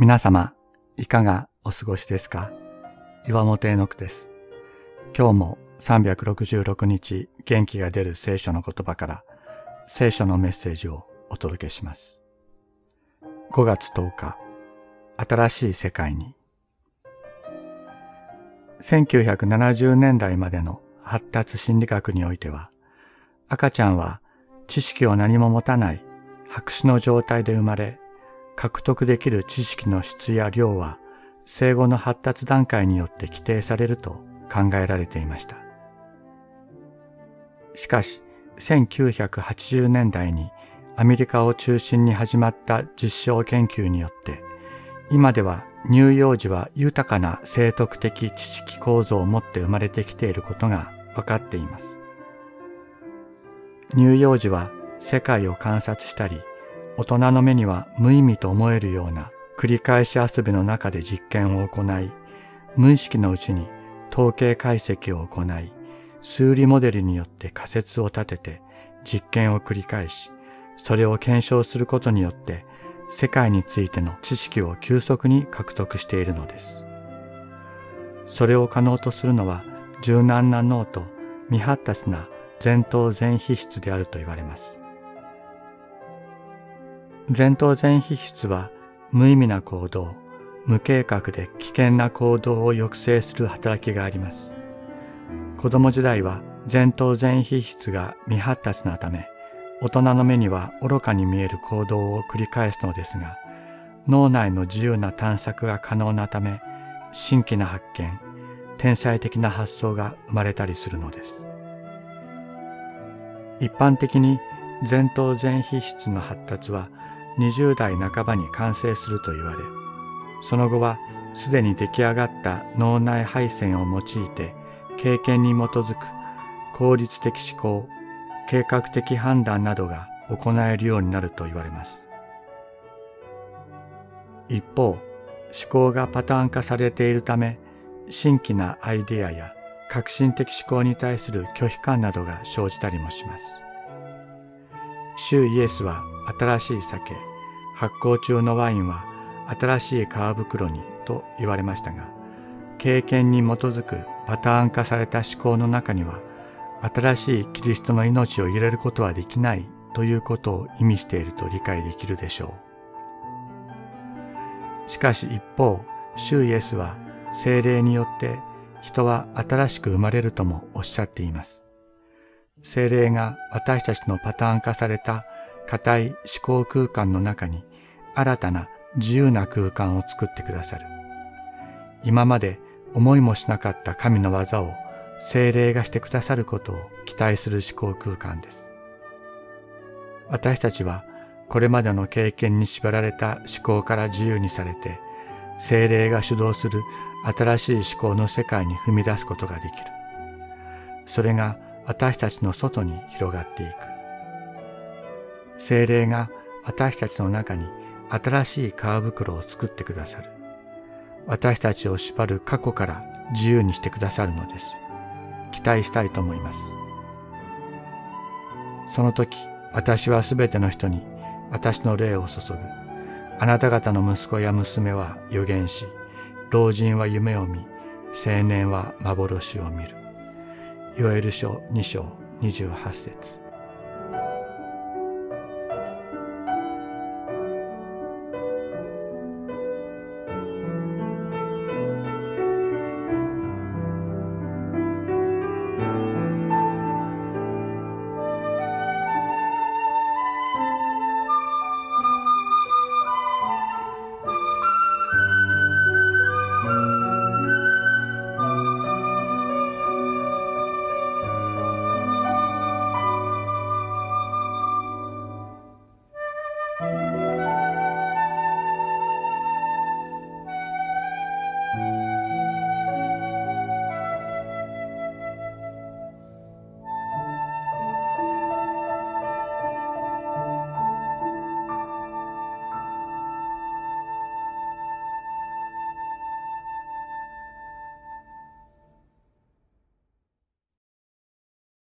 皆様、いかがお過ごしですか？岩本絵の句です。今日も366日元気が出る聖書の言葉から聖書のメッセージをお届けします。5月10日、新しい世界に。1970年代までの発達心理学においては、赤ちゃんは知識を何も持たない白紙の状態で生まれ、獲得できる知識の質や量は生後の発達段階によって規定されると考えられていました。しかし、1980年代にアメリカを中心に始まった実証研究によって、今では乳幼児は豊かな生徳的知識構造を持って生まれてきていることが分かっています。乳幼児は世界を観察したり、大人の目には無意味と思えるような繰り返し遊びの中で実験を行い、無意識のうちに統計解析を行い、数理モデルによって仮説を立てて実験を繰り返し、それを検証することによって世界についての知識を急速に獲得しているのです。それを可能とするのは柔軟な脳と未発達な前頭前皮質であると言われます。前頭前皮質は無意味な行動、無計画で危険な行動を抑制する働きがあります。子供時代は前頭前皮質が未発達なため、大人の目には愚かに見える行動を繰り返すのですが、脳内の自由な探索が可能なため、新規な発見、天才的な発想が生まれたりするのです。一般的に前頭前皮質の発達は20代半ばに完成すると言われ、その後はすでに出来上がった脳内配線を用いて経験に基づく効率的思考、計画的判断などが行えるようになると言われます。一方、思考がパターン化されているため、新規なアイデアや革新的思考に対する拒否感などが生じたりもします。主イエスは新しい酒、発酵中のワインは新しい皮袋にと言われましたが、経験に基づくパターン化された思考の中には、新しいキリストの命を入れることはできないということを意味していると理解できるでしょう。しかし一方、主イエスは精霊によって人は新しく生まれるともおっしゃっています。精霊が私たちのパターン化された固い思考空間の中に新たな自由な空間を作ってくださる。今まで思いもしなかった神の技を精霊がしてくださることを期待する思考空間です。私たちはこれまでの経験に縛られた思考から自由にされて精霊が主導する新しい思考の世界に踏み出すことができる。それが私たちの外に広がっていく。精霊が私たちの中に新しい皮袋を作ってくださる。私たちを縛る過去から自由にしてくださるのです。期待したいと思います。その時、私はすべての人に私の霊を注ぐ。あなた方の息子や娘は予言し、老人は夢を見、青年は幻を見る。ヨエル書2章28節